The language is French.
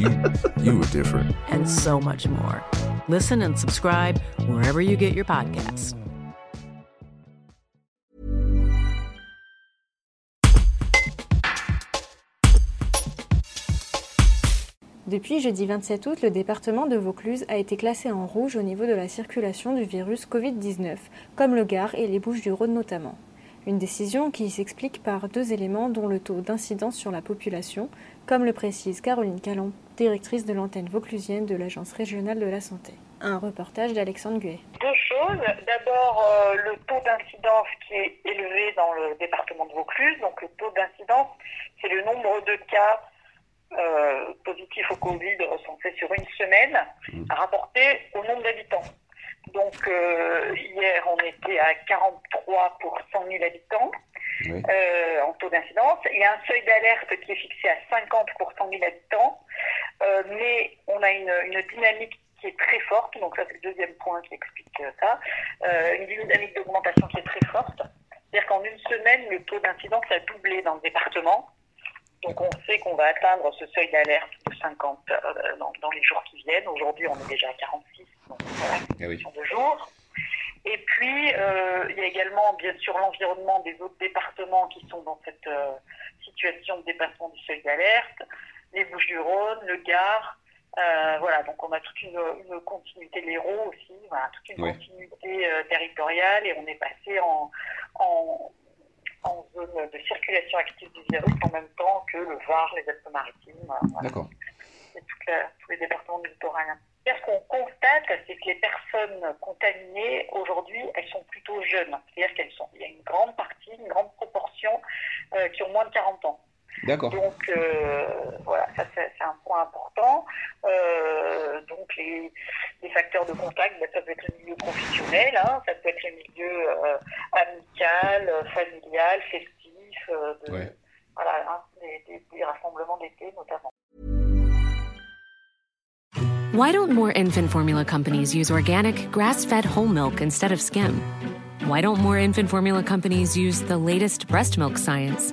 you, you were different. And so much more. Listen and subscribe wherever you get your podcasts. Depuis jeudi 27 août, le département de Vaucluse a été classé en rouge au niveau de la circulation du virus Covid-19, comme le Gard et les Bouches du Rhône notamment. Une décision qui s'explique par deux éléments dont le taux d'incidence sur la population, comme le précise Caroline Calon, directrice de l'antenne vauclusienne de l'Agence régionale de la santé. Un reportage d'Alexandre Guet. Deux choses. D'abord, euh, le taux d'incidence qui est élevé dans le département de Vaucluse. Donc, le taux d'incidence, c'est le nombre de cas euh, positifs au Covid recensés sur une semaine, mmh. rapporté au nombre d'habitants. Donc, euh, hier, on était à 43 pour 100 000 habitants. Euh, en taux d'incidence. Il y a un seuil d'alerte qui est fixé à 50 pour 100 000 habitants, euh, mais on a une, une, dynamique qui est très forte, donc ça c'est le deuxième point qui explique ça, euh, une dynamique d'augmentation qui est très forte. C'est-à-dire qu'en une semaine, le taux d'incidence a doublé dans le département. Donc on sait qu'on va atteindre ce seuil d'alerte de 50 euh, dans, dans, les jours qui viennent. Aujourd'hui, on est déjà à 46, donc voilà, eh oui. de jours. Et puis, euh, il y a également, bien sûr, l'environnement des autres départements qui sont dans cette euh, situation de dépassement du seuil d'alerte, les Bouches-du-Rhône, le Gard. Euh, voilà, donc on a toute une, une continuité, l'Hérault aussi, voilà, toute une Oui. continuité euh, territoriale et on est passé en, en, en zone de circulation active du virus en même temps que le Var, les Alpes-Maritimes, euh, voilà, D'accord. et toute la- tous les départements du littoral. Ce qu'on constate, c'est que les personnes contaminées, aujourd'hui, elles sont plutôt jeunes. C'est-à-dire qu'elles sont, il y a une grande partie, une grande proportion euh, qui ont moins de 40 ans. D'accord. Donc, euh, ça c'est un point important. Euh, donc, les, les facteurs de contact, ben, ça peut être le milieu professionnel, hein, ça peut être le milieu euh, amical, familial, festif, euh, de, Ouais. voilà, hein, des, des- des rassemblements d'été notamment. Why don't more infant formula companies use organic, grass fed whole milk instead of skim? Why don't more infant formula companies use the latest breast milk science?